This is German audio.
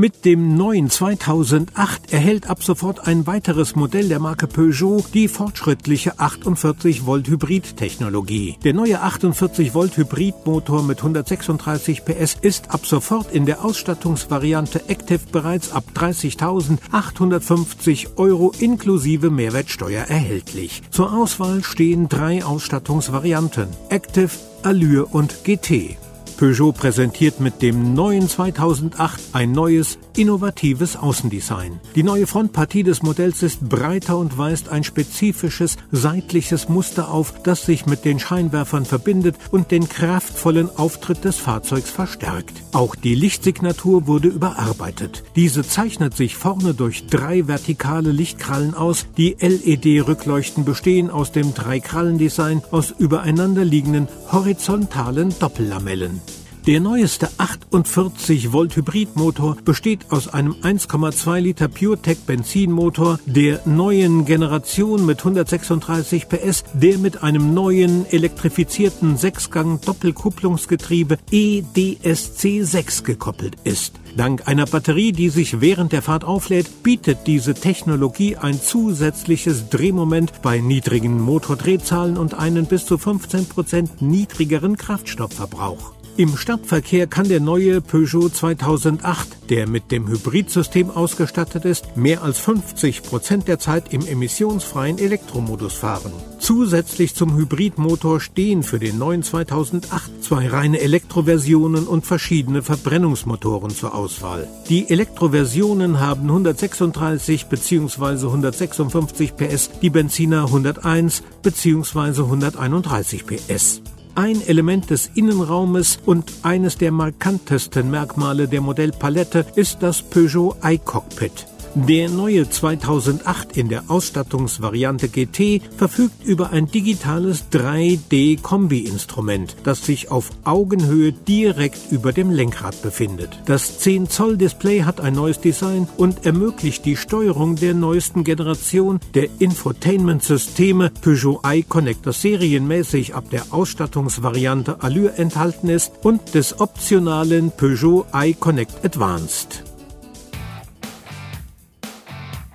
Mit dem neuen 2008 erhält ab sofort ein weiteres Modell der Marke Peugeot die fortschrittliche 48 Volt Hybrid-Technologie. Der neue 48 Volt Hybridmotor mit 136 PS ist ab sofort in der Ausstattungsvariante Active bereits ab 30.850 Euro inklusive Mehrwertsteuer erhältlich. Zur Auswahl stehen drei Ausstattungsvarianten Active, Allure und GT. Peugeot präsentiert mit dem neuen 2008 ein neues, innovatives Außendesign. Die neue Frontpartie des Modells ist breiter und weist ein spezifisches seitliches Muster auf, das sich mit den Scheinwerfern verbindet und den kraftvollen Auftritt des Fahrzeugs verstärkt. Auch die Lichtsignatur wurde überarbeitet. Diese zeichnet sich vorne durch drei vertikale Lichtkrallen aus. Die LED-Rückleuchten bestehen aus dem Drei-Krallen-Design aus übereinanderliegenden horizontalen Doppellamellen. Der neueste 48 Volt Hybridmotor besteht aus einem 1,2 Liter PureTech Benzinmotor der neuen Generation mit 136 PS, der mit einem neuen elektrifizierten Sechsgang Doppelkupplungsgetriebe EDSC 6 gekoppelt ist. Dank einer Batterie, die sich während der Fahrt auflädt, bietet diese Technologie ein zusätzliches Drehmoment bei niedrigen Motordrehzahlen und einen bis zu 15 Prozent niedrigeren Kraftstoffverbrauch. Im Stadtverkehr kann der neue Peugeot 2008, der mit dem Hybridsystem ausgestattet ist, mehr als 50 Prozent der Zeit im emissionsfreien Elektromodus fahren. Zusätzlich zum Hybridmotor stehen für den neuen 2008 zwei reine Elektroversionen und verschiedene Verbrennungsmotoren zur Auswahl. Die Elektroversionen haben 136 bzw. 156 PS, die Benziner 101 bzw. 131 PS ein Element des Innenraumes und eines der markantesten Merkmale der Modellpalette ist das Peugeot iCockpit. Der neue 2008 in der Ausstattungsvariante GT verfügt über ein digitales 3D-Kombi-Instrument, das sich auf Augenhöhe direkt über dem Lenkrad befindet. Das 10 Zoll Display hat ein neues Design und ermöglicht die Steuerung der neuesten Generation der Infotainment-Systeme Peugeot iConnect, das serienmäßig ab der Ausstattungsvariante Allure enthalten ist und des optionalen Peugeot iConnect Advanced.